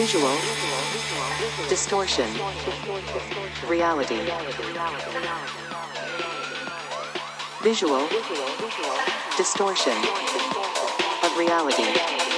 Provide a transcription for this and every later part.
Visual. Distortion. Reality. Visual. Distortion. Of reality.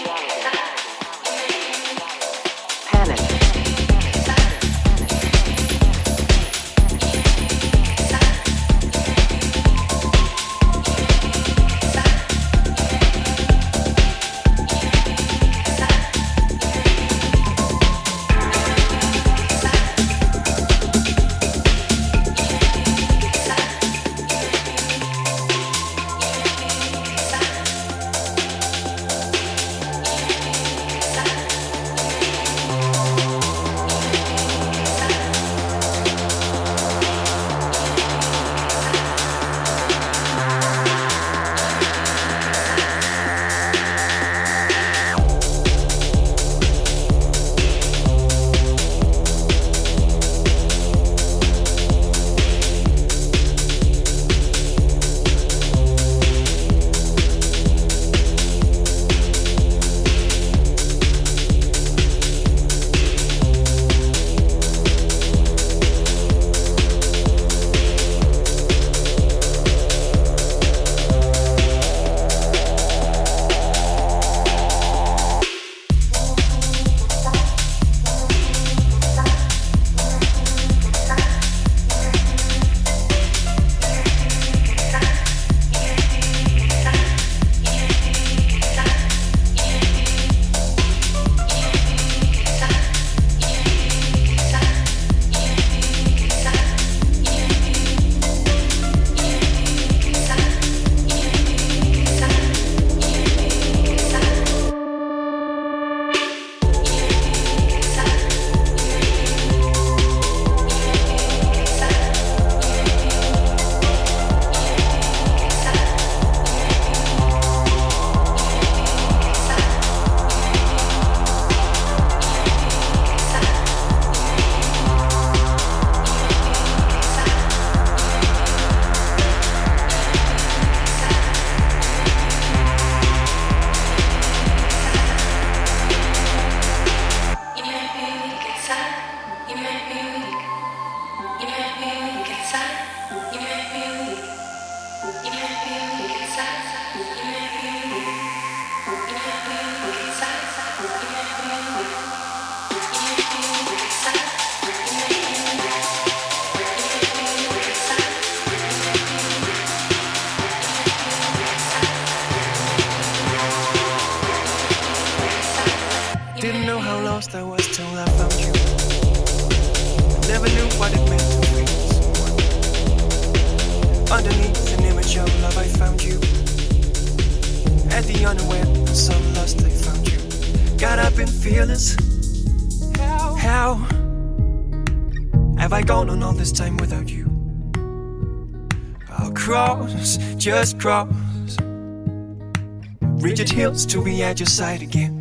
To be at your side again.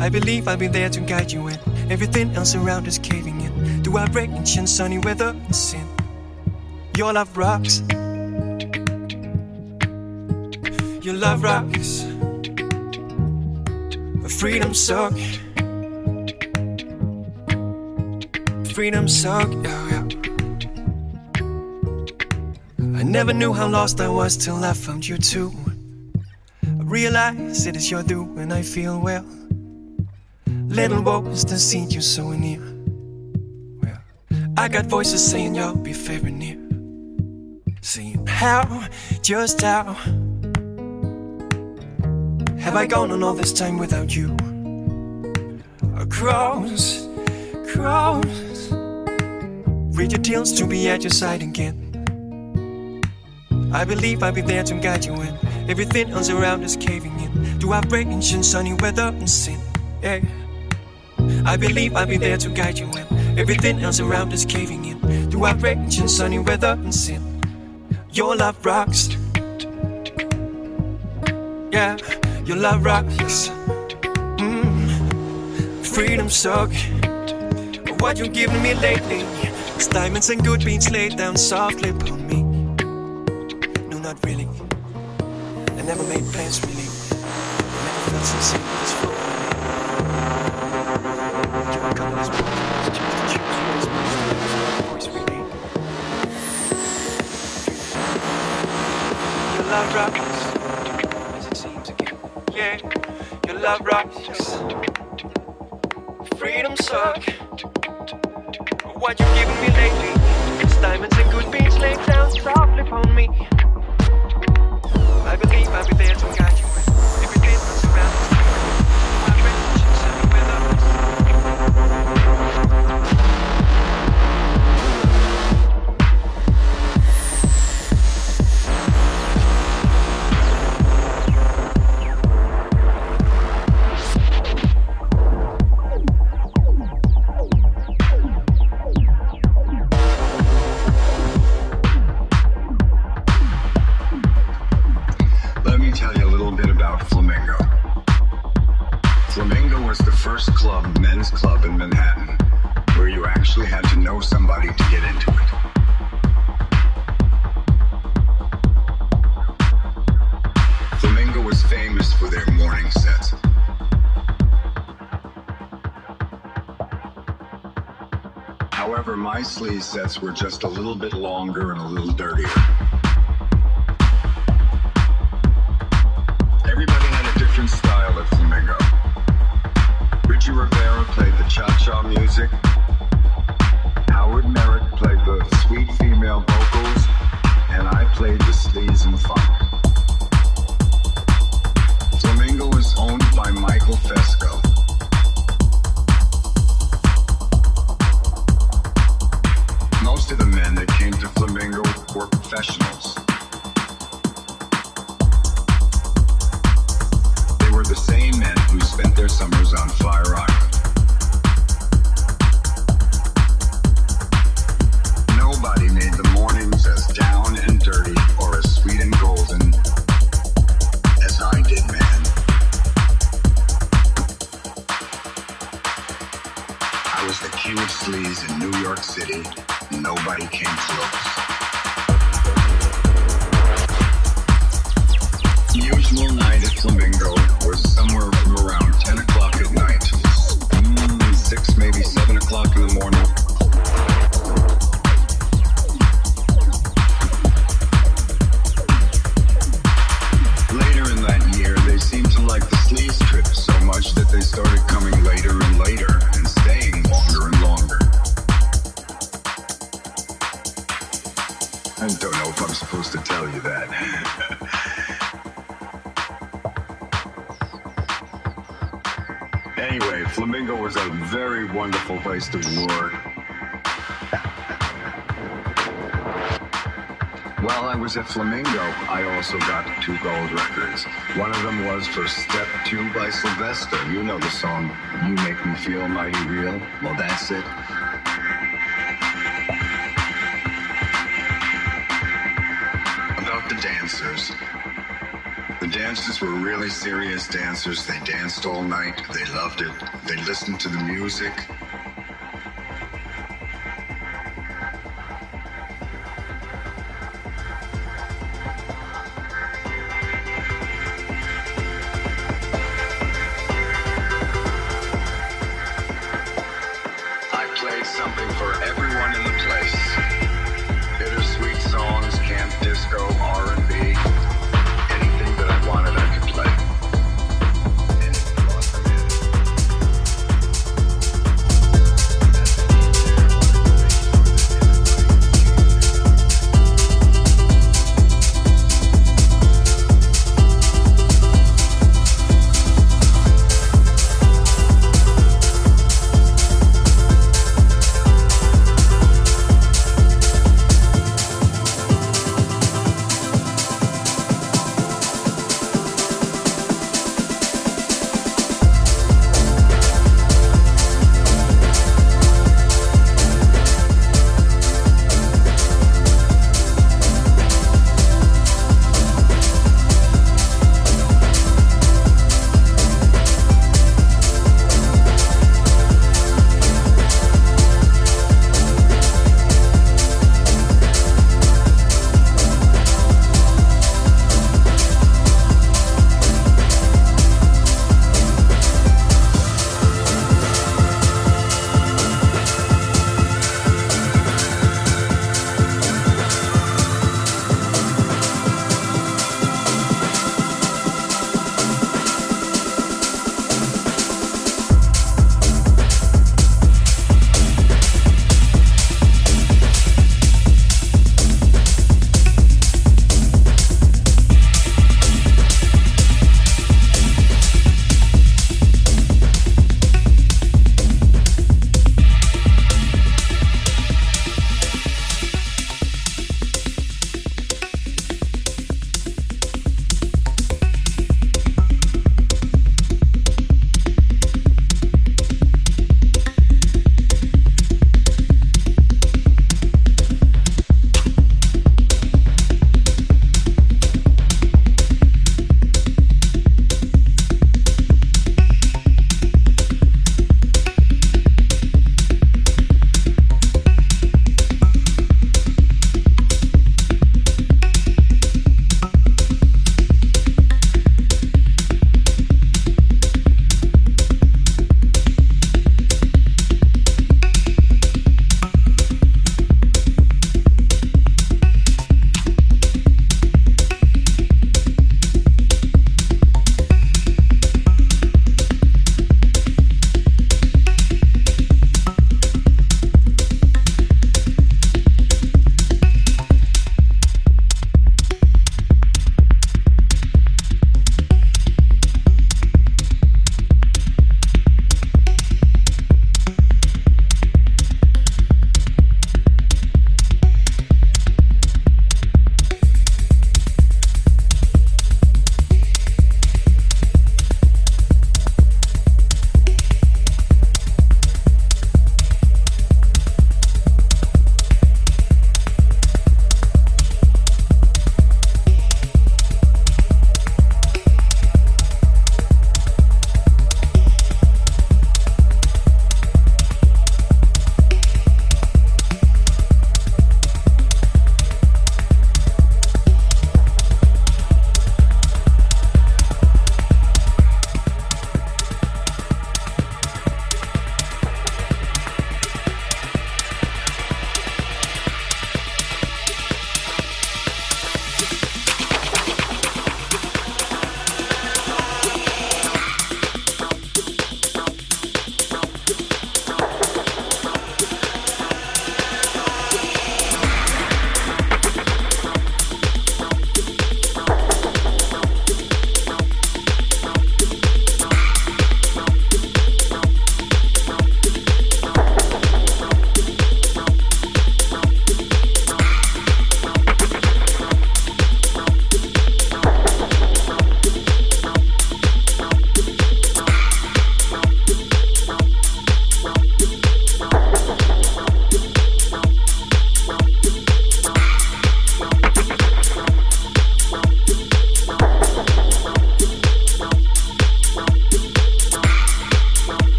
I believe I'll be there to guide you when everything else around is caving in. Do I break in sunny weather and sin? Your love rocks. Your love rocks. Freedom suck. Freedom suck. Yeah, yeah. I never knew how lost I was till I found you too. Realize it is your doing, I feel well. Little boys that see you so near. Well, I got voices saying you'll be very near. Saying how, just how have I gone on all this time without you? Across, cross, read your tales to be at your side again. I believe I'll be there to guide you when everything else around is caving in. Do I break in sunny weather and sin? Yeah. I believe I'll be there to guide you when everything else around is caving in. Do I break in sunny weather and sin? Your love rocks. Yeah, your love rocks. Mm. Freedom suck. What you giving me lately? It's diamonds and good beans laid down softly upon me No, not really. Never made plans really. Never felt so sick as for love rocks, as it seems again. Yeah, your love rocks. Freedom suck. What you giving me lately? It's diamonds and good beans laid down softly upon me. I believe I'll be there to guide you sets were just a little bit longer and a little dirtier. Like the so much that they started coming later and later and staying longer and longer. I don't know if I'm supposed to tell you that. Anyway, Flamingo was a very wonderful place to work. I was at Flamingo, I also got two gold records. One of them was for Step 2 by Sylvester. You know the song, You Make Me Feel Mighty Real? Well, that's it. About the dancers. The dancers were really serious dancers. They danced all night. They loved it. They listened to the music.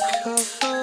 cover.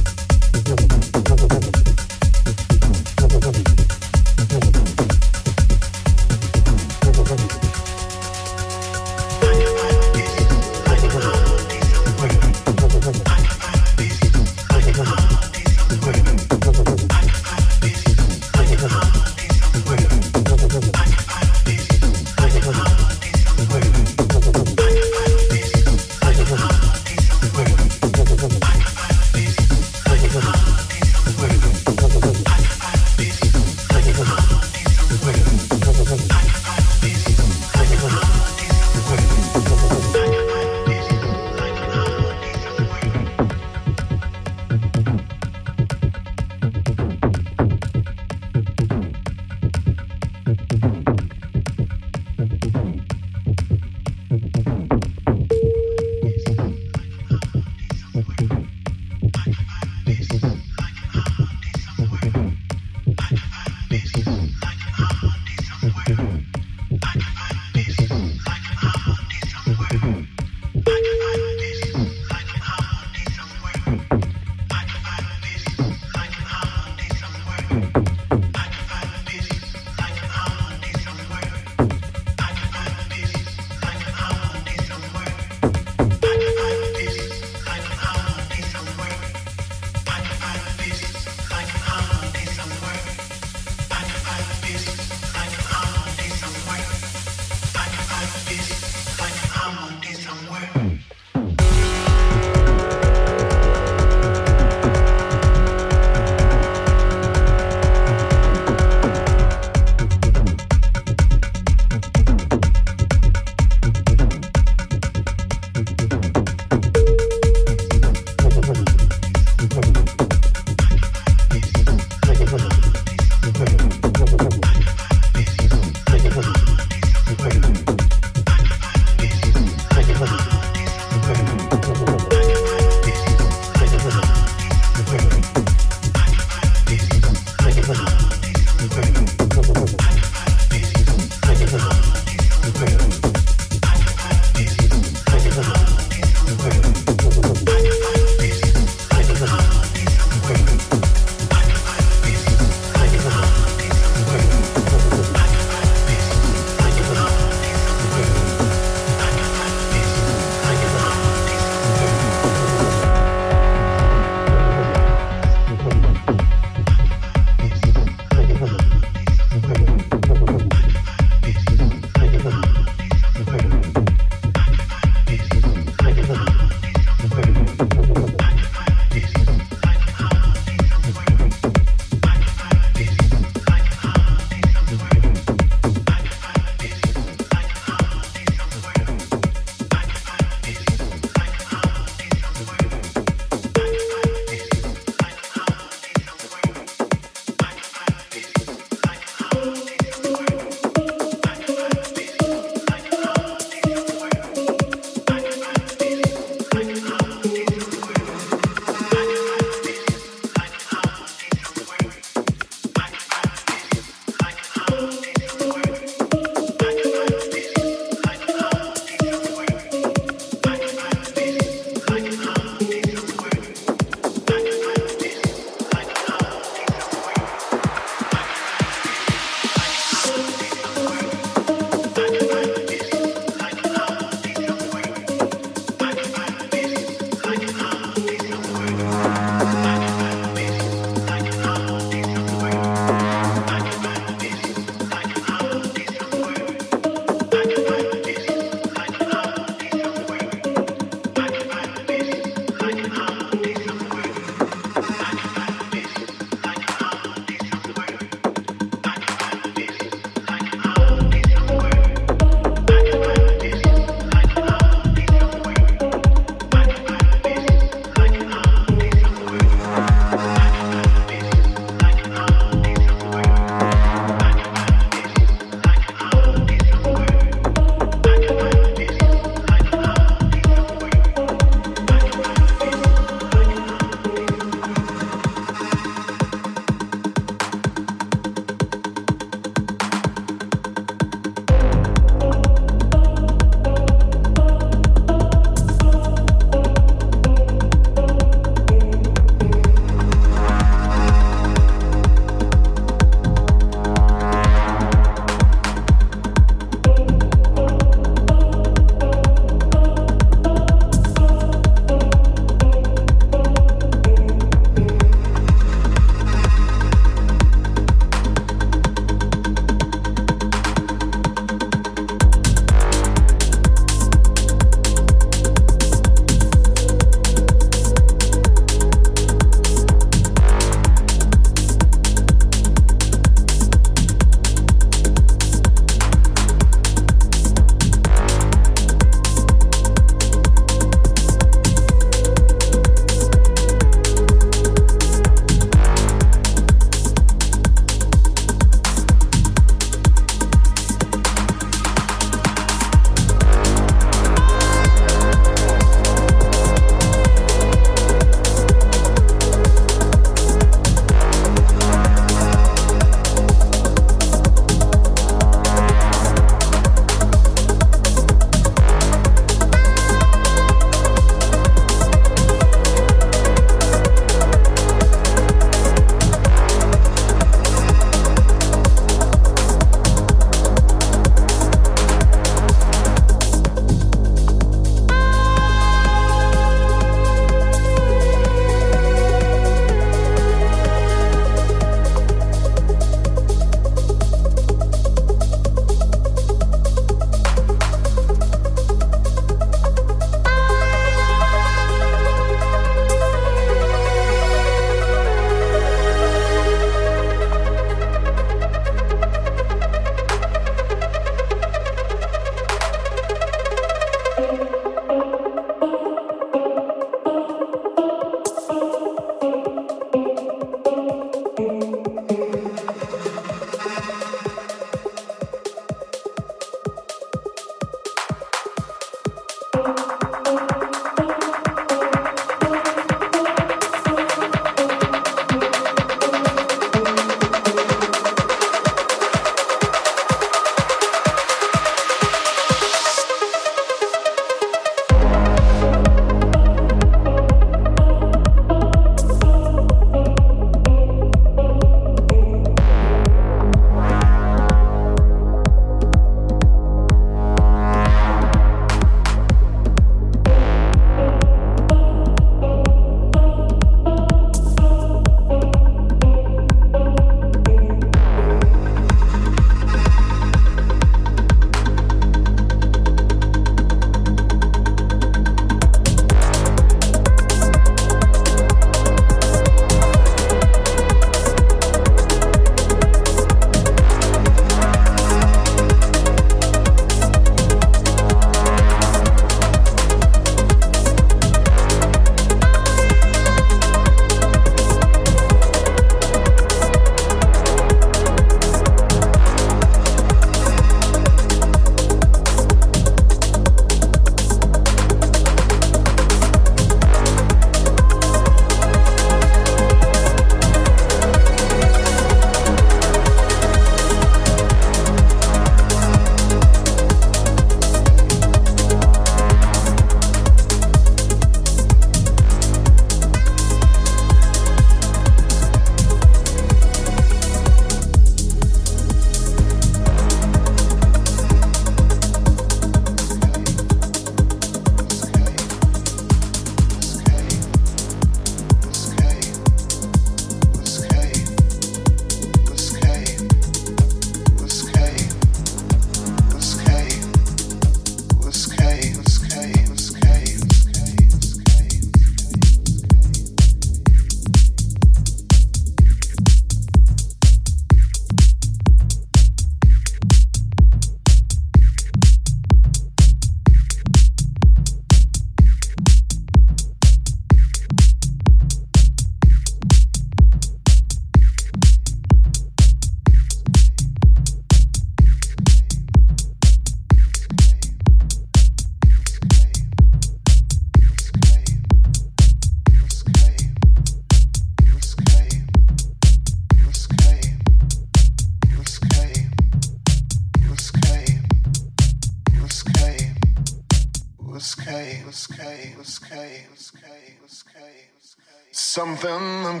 Something in